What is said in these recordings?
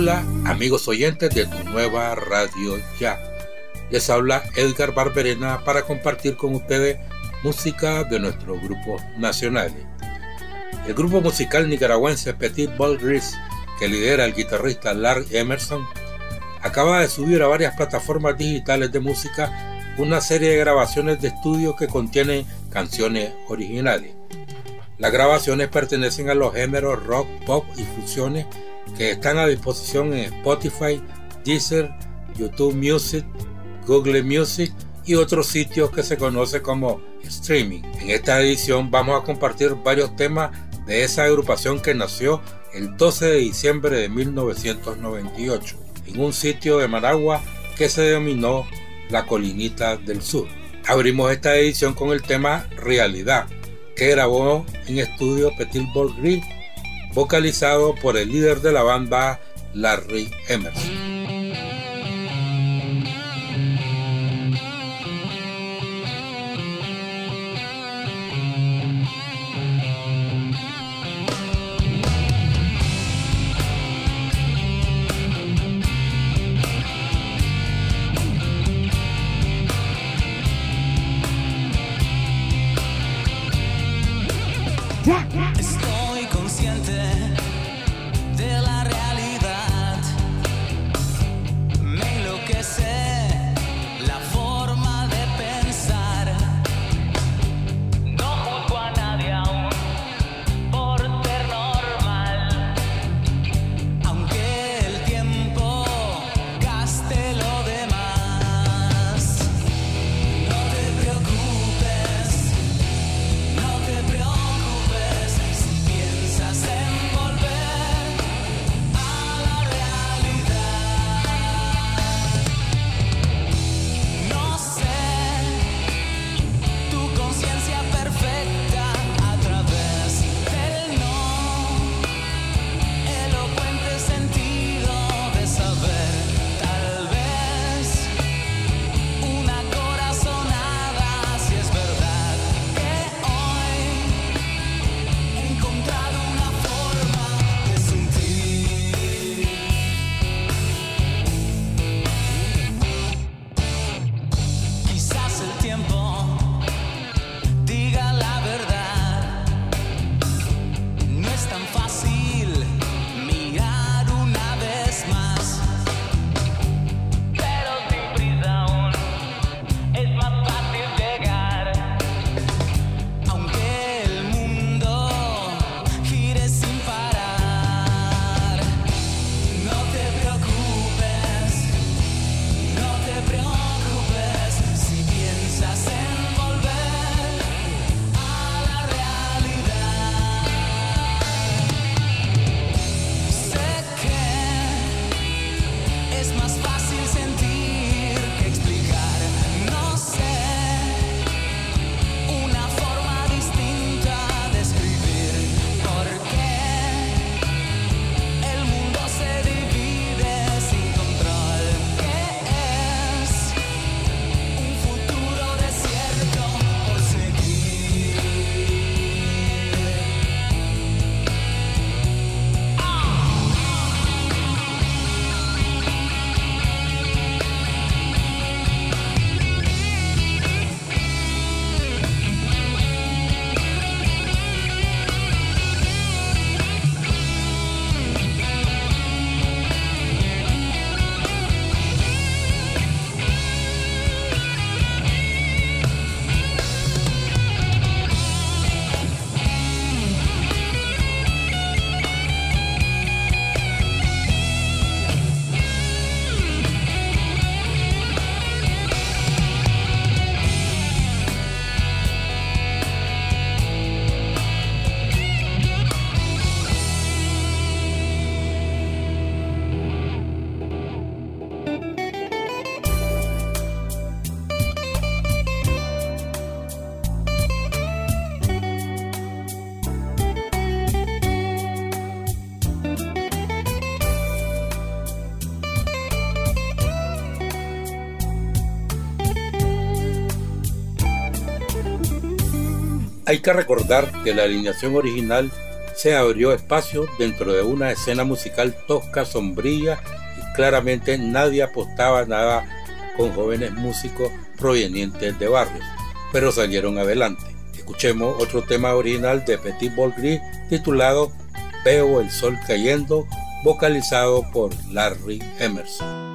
Hola amigos oyentes de tu nueva radio ya. Les habla Edgar Barberena para compartir con ustedes música de nuestros grupos nacionales. El grupo musical nicaragüense Petit Ball Gris, que lidera el guitarrista Larry Emerson, acaba de subir a varias plataformas digitales de música una serie de grabaciones de estudio que contienen canciones originales. Las grabaciones pertenecen a los géneros rock, pop y fusiones que están a disposición en Spotify, Deezer, YouTube Music, Google Music y otros sitios que se conoce como streaming. En esta edición vamos a compartir varios temas de esa agrupación que nació el 12 de diciembre de 1998 en un sitio de Managua que se denominó La Colinita del Sur. Abrimos esta edición con el tema Realidad, que grabó en estudio Petit Ball Gris vocalizado por el líder de la banda, Larry Emerson. Hay que recordar que la alineación original se abrió espacio dentro de una escena musical tosca, sombría y claramente nadie apostaba nada con jóvenes músicos provenientes de barrios, pero salieron adelante. Escuchemos otro tema original de Petit Ball Gris titulado Veo el sol cayendo, vocalizado por Larry Emerson.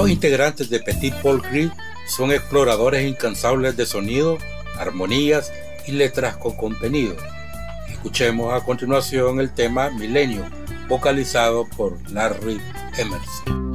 Los integrantes de Petit Paul Gris son exploradores incansables de sonido, armonías y letras con contenido. Escuchemos a continuación el tema Milenio, vocalizado por Larry Emerson.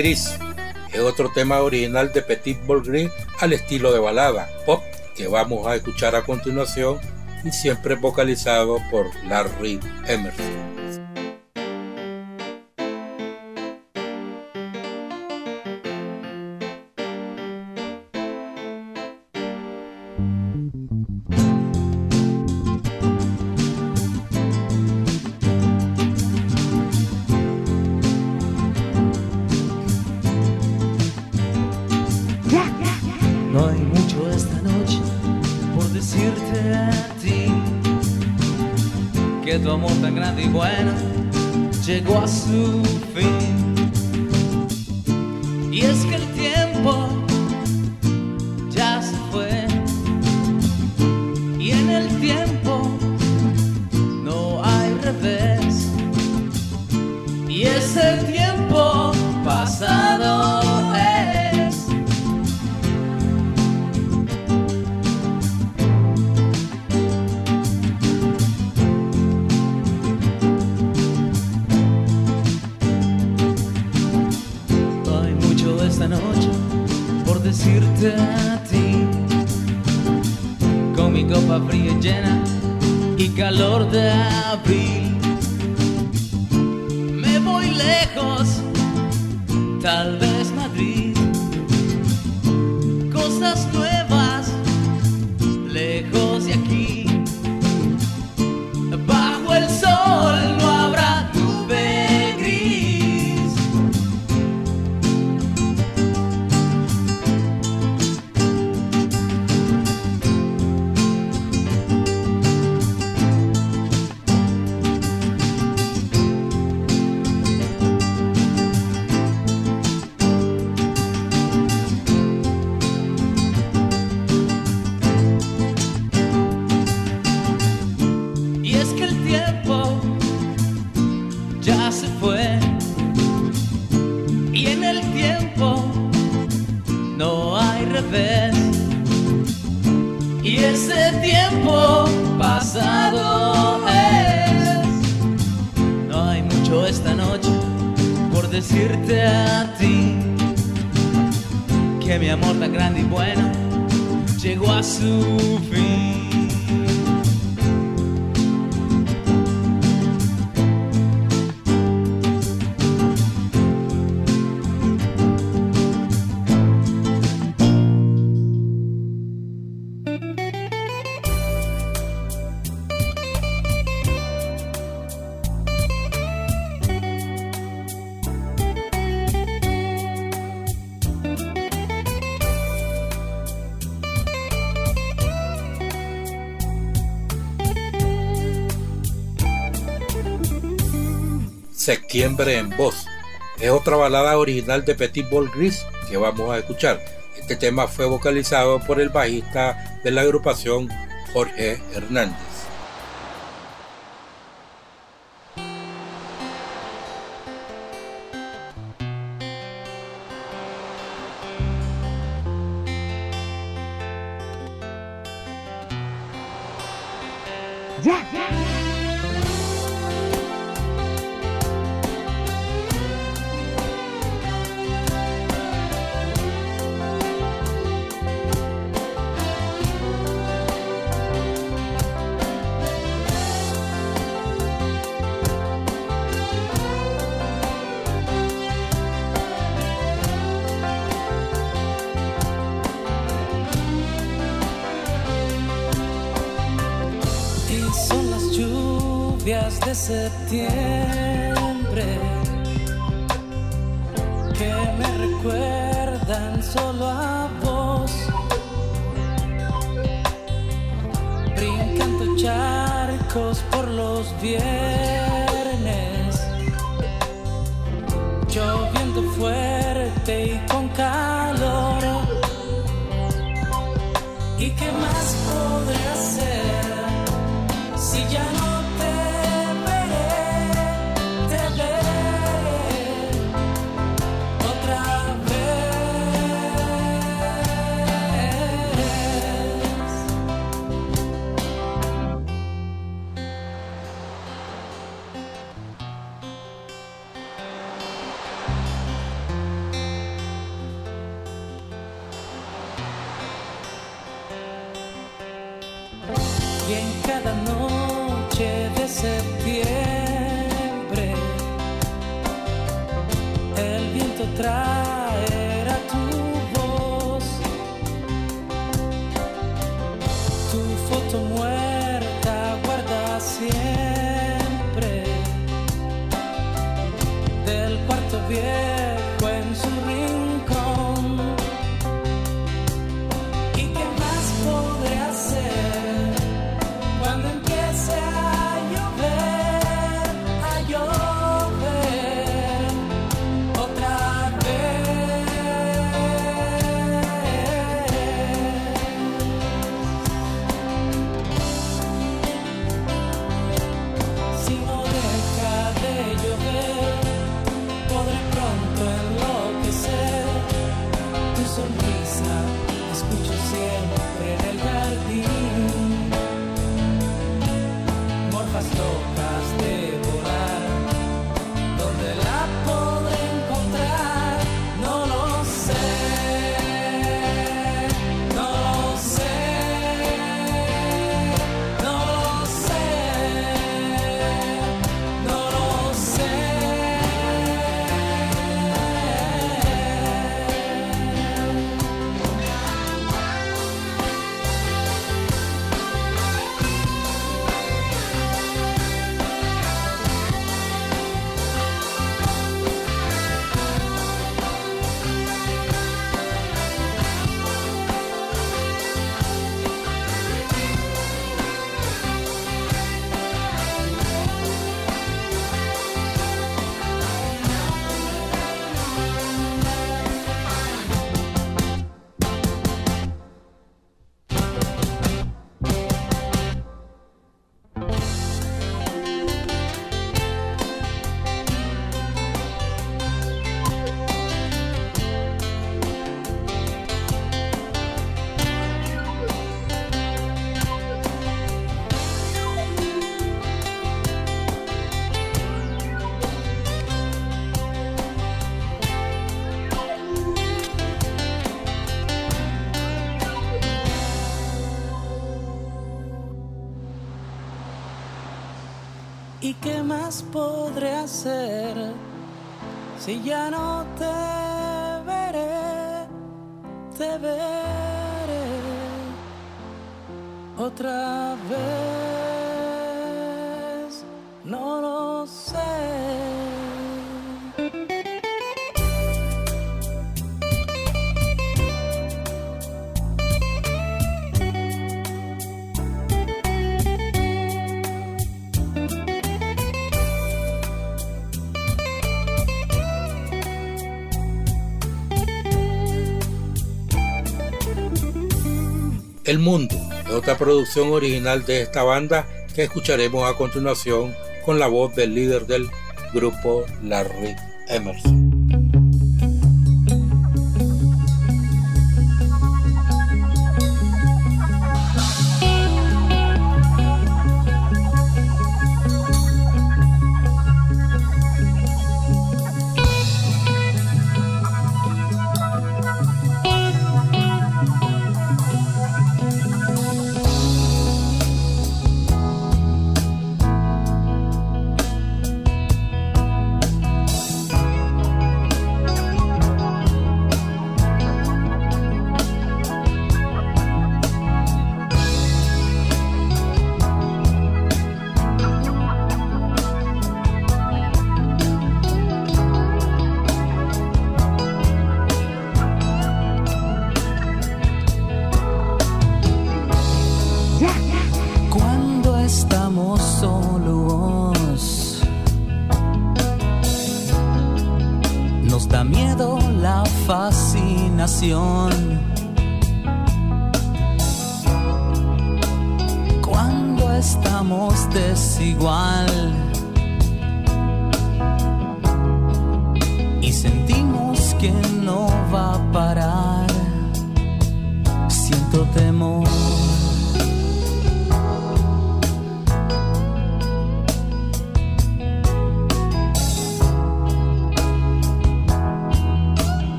Gris es otro tema original de Petit Ball Gris al estilo de balada pop que vamos a escuchar a continuación y siempre vocalizado por Larry Emerson. chegou a seu fim. Ese tiempo pasado es. No hay mucho esta noche por decirte a ti que mi amor tan grande y bueno llegó a su fin. En voz. Es otra balada original de Petit Ball Gris que vamos a escuchar. Este tema fue vocalizado por el bajista de la agrupación Jorge Hernández. De septiembre que me recuerdan solo a vos. Brincando charcos por los viernes, lloviendo fuerte y con calor. ¿Y qué más podré hacer? Si ya no te veré? Te veré otra vez. El Mundo otra producción original de esta banda que escucharemos a continuación con la voz del líder del grupo Larry Emerson.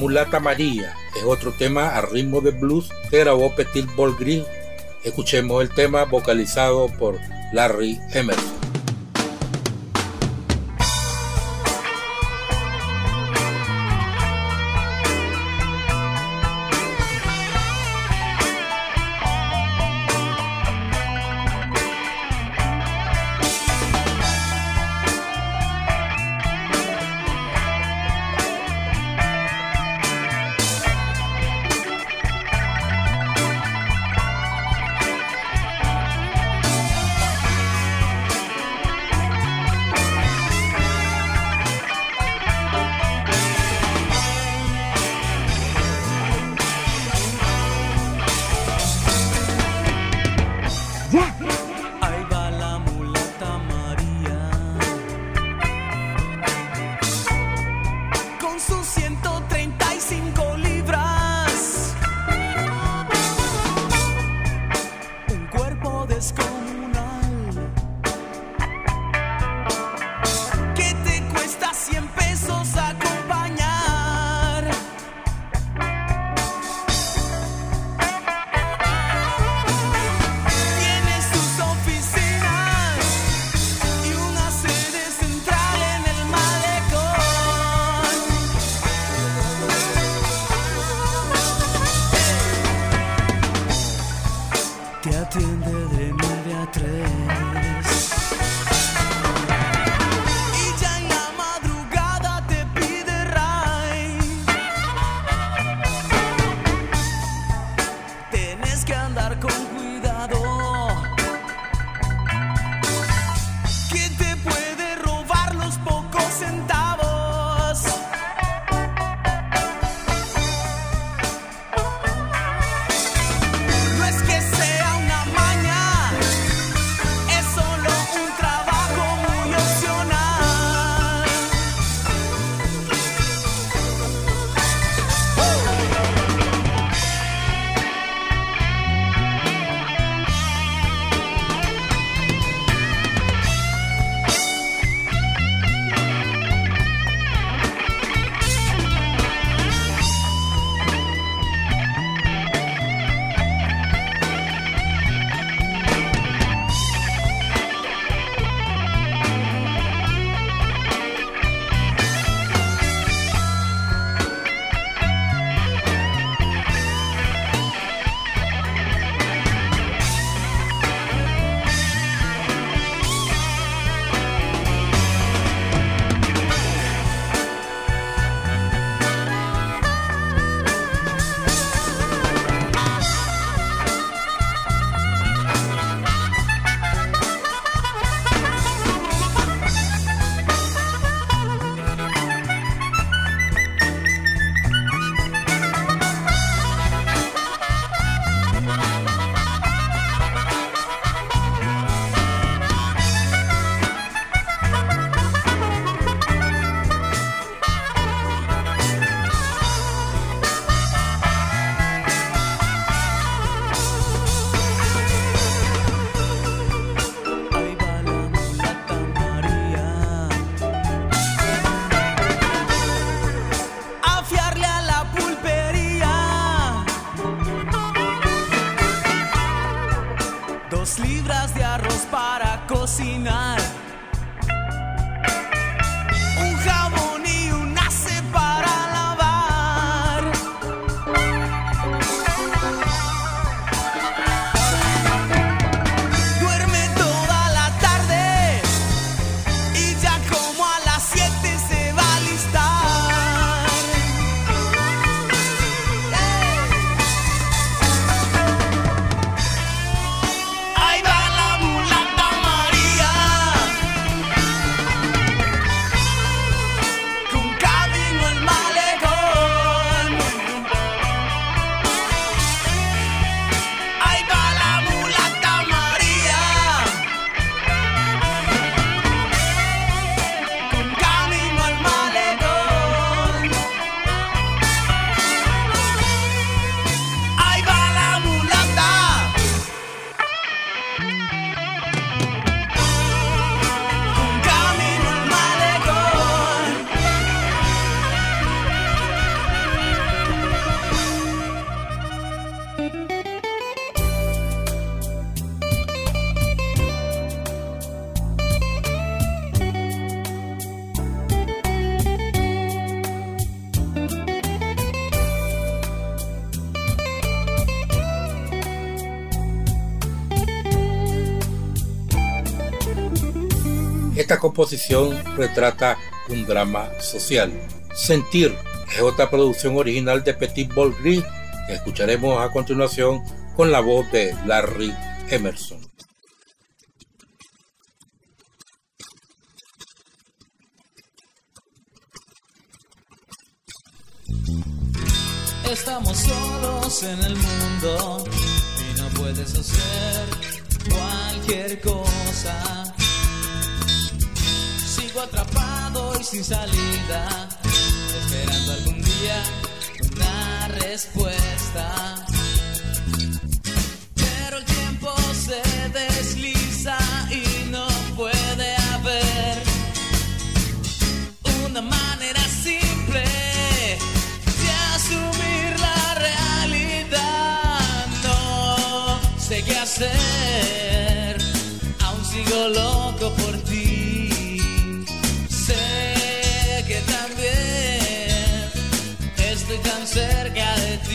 Mulata María es otro tema a ritmo de blues que grabó Petit Ball Green. Escuchemos el tema vocalizado por Larry Emerson. Composición retrata un drama social. Sentir es otra producción original de Petit Ball Gris que escucharemos a continuación con la voz de Larry Emerson. Estamos solos en el mundo y no puedes hacer cualquier cosa. Sigo atrapado y sin salida, esperando algún día una respuesta. Cerca de ti.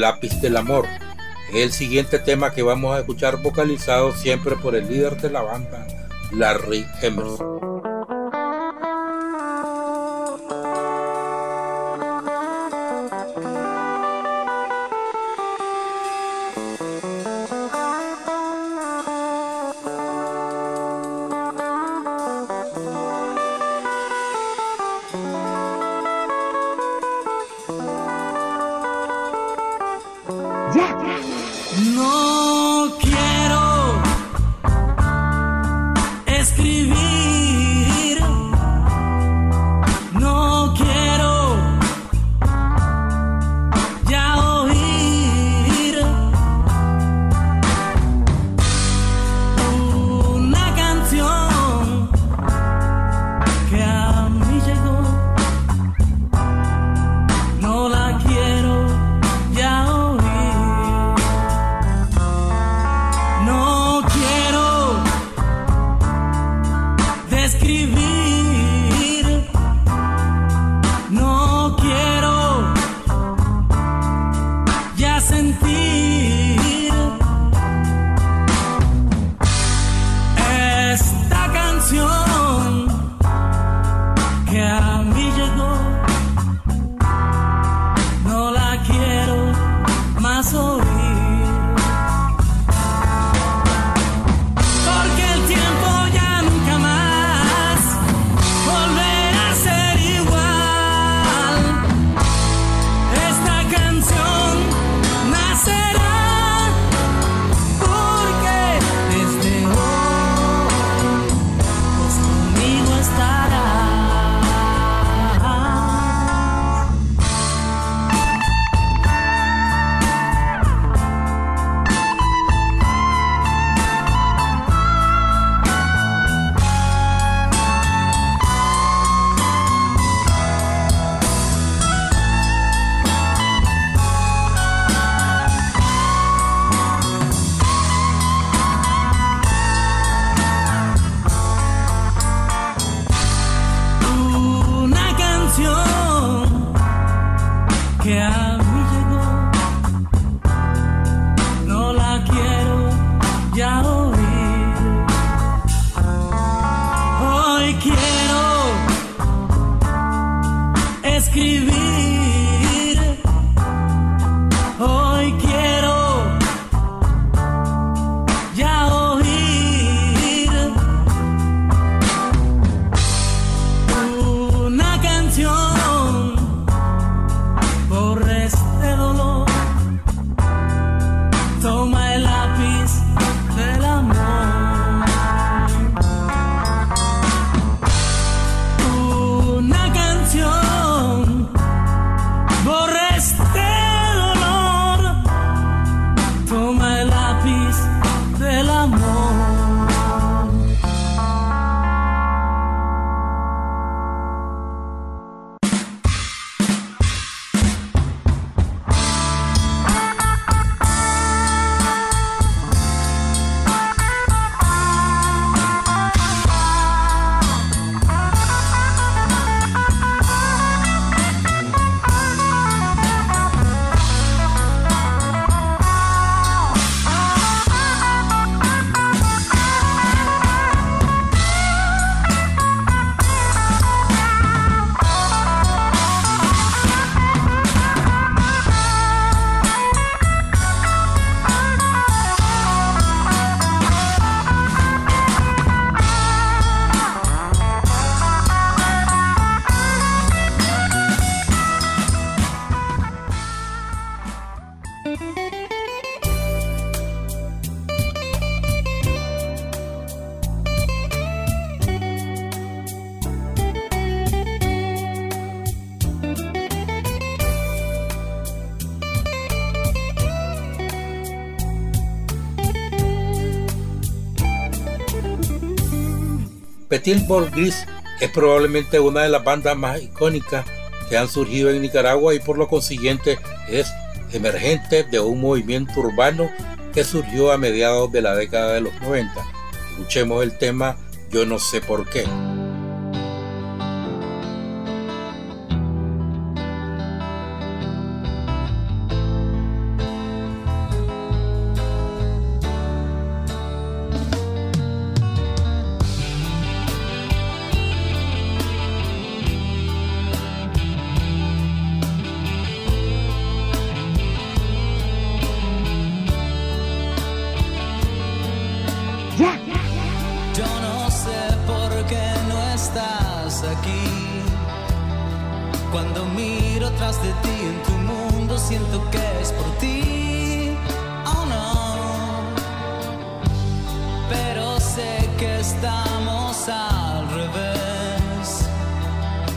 Lápiz del amor el siguiente tema que vamos a escuchar vocalizado siempre por el líder de la banda, Larry Emerson. Petit Ball Gris es probablemente una de las bandas más icónicas que han surgido en Nicaragua y por lo consiguiente es emergente de un movimiento urbano que surgió a mediados de la década de los 90. Escuchemos el tema Yo no sé por qué.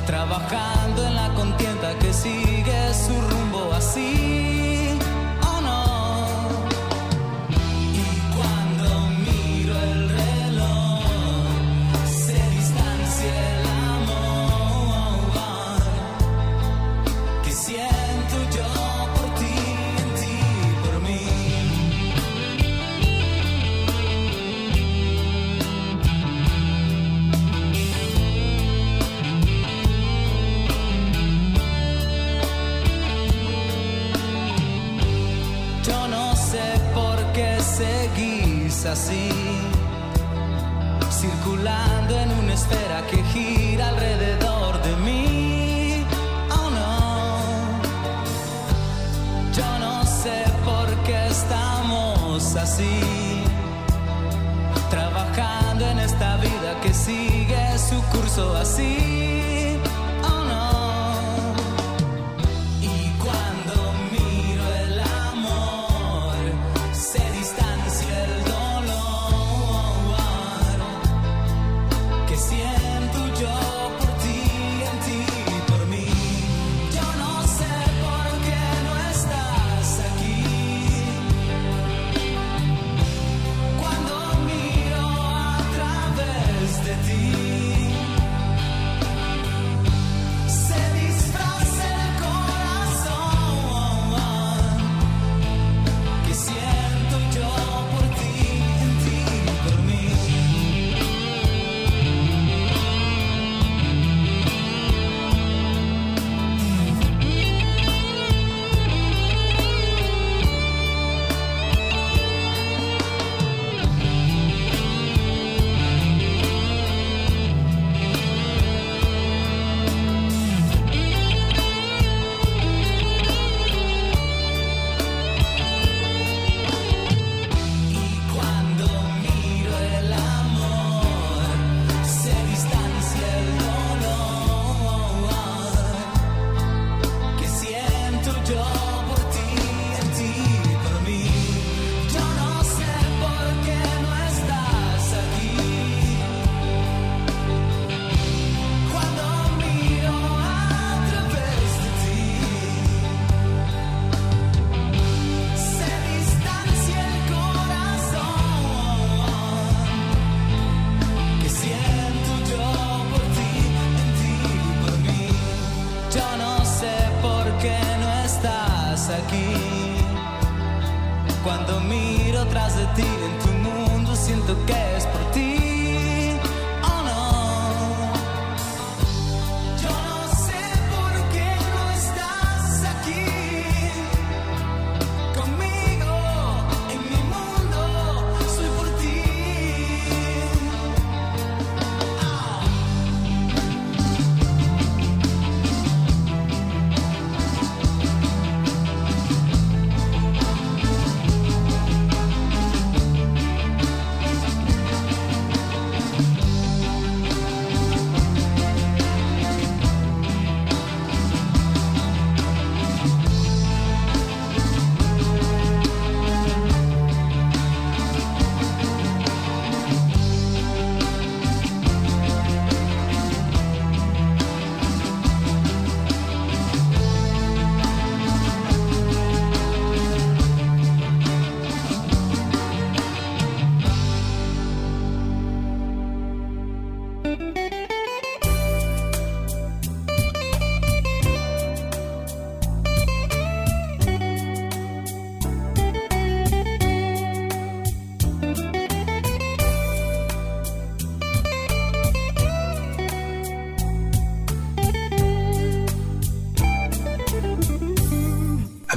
trabajando en la contienda que sigue su rumbo así. circulando en una esfera que gira alrededor de mí. Oh no, yo no sé por qué estamos así, trabajando en esta vida que sigue su curso así.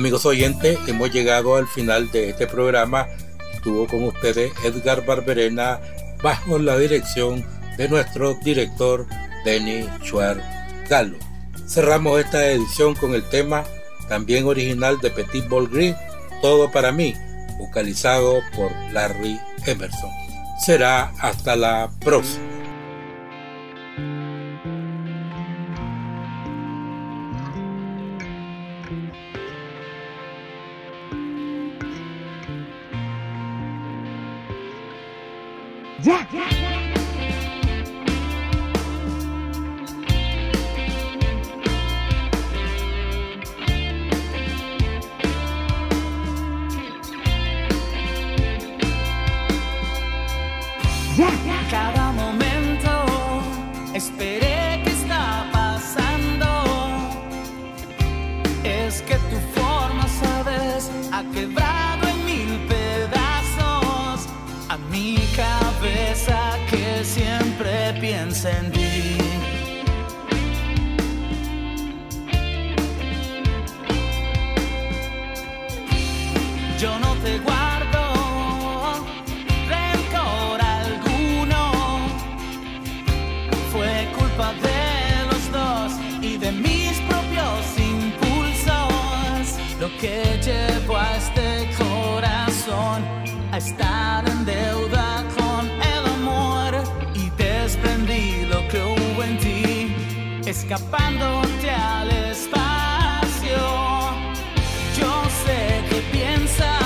Amigos oyentes, hemos llegado al final de este programa. Estuvo con ustedes Edgar Barberena bajo la dirección de nuestro director Denny Schwer Galo. Cerramos esta edición con el tema también original de Petit Ball Gris, Todo para mí, vocalizado por Larry Emerson. Será hasta la próxima. Esperé estar en deuda con el amor y desprendí lo que hubo en ti, escapándote al espacio. Yo sé que piensas.